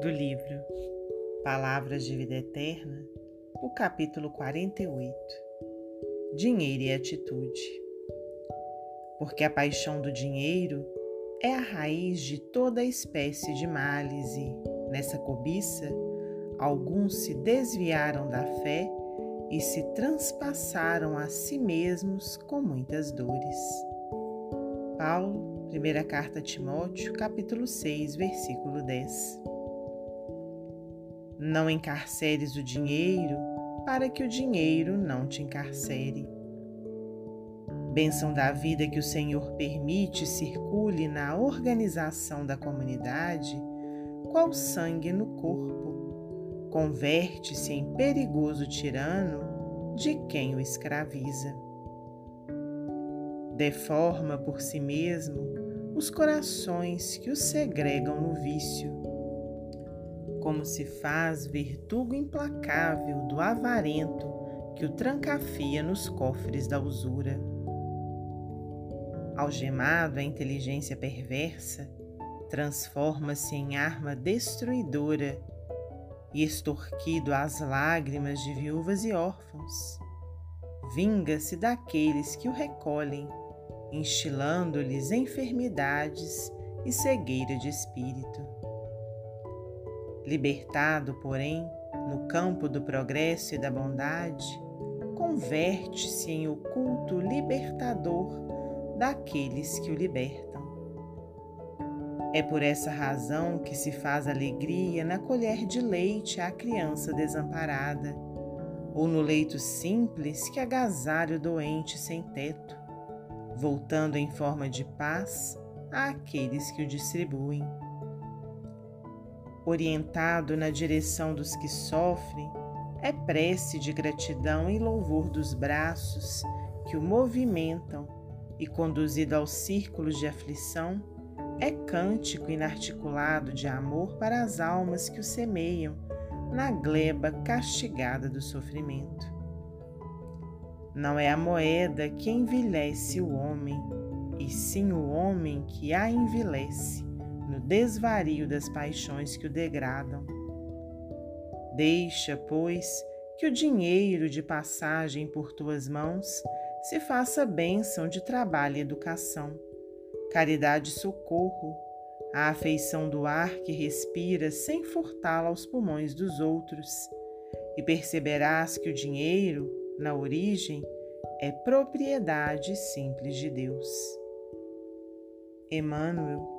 do livro Palavras de Vida Eterna, o capítulo 48 Dinheiro e Atitude. Porque a paixão do dinheiro é a raiz de toda espécie de males e, nessa cobiça, alguns se desviaram da fé e se transpassaram a si mesmos com muitas dores. Paulo, primeira carta a Timóteo, capítulo 6, versículo 10. Não encarceres o dinheiro, para que o dinheiro não te encarcere. Bênção da vida que o Senhor permite circule na organização da comunidade, qual sangue no corpo, converte-se em perigoso tirano de quem o escraviza. Deforma por si mesmo os corações que o segregam no vício como se faz vertugo implacável do avarento que o trancafia nos cofres da usura. Algemado à inteligência perversa, transforma-se em arma destruidora e extorquido às lágrimas de viúvas e órfãos. Vinga-se daqueles que o recolhem, instilando-lhes enfermidades e cegueira de espírito. Libertado, porém, no campo do progresso e da bondade, converte-se em oculto libertador daqueles que o libertam. É por essa razão que se faz alegria na colher de leite à criança desamparada, ou no leito simples que agasalha o doente sem teto, voltando em forma de paz àqueles que o distribuem orientado na direção dos que sofrem, é prece de gratidão e louvor dos braços que o movimentam e conduzido aos círculos de aflição, é cântico inarticulado de amor para as almas que o semeiam na gleba castigada do sofrimento. Não é a moeda que envelhece o homem, e sim o homem que a envelhece no desvario das paixões que o degradam. Deixa, pois, que o dinheiro de passagem por tuas mãos se faça bênção de trabalho e educação, caridade e socorro, a afeição do ar que respira sem furtá-la aos pulmões dos outros, e perceberás que o dinheiro, na origem, é propriedade simples de Deus. Emmanuel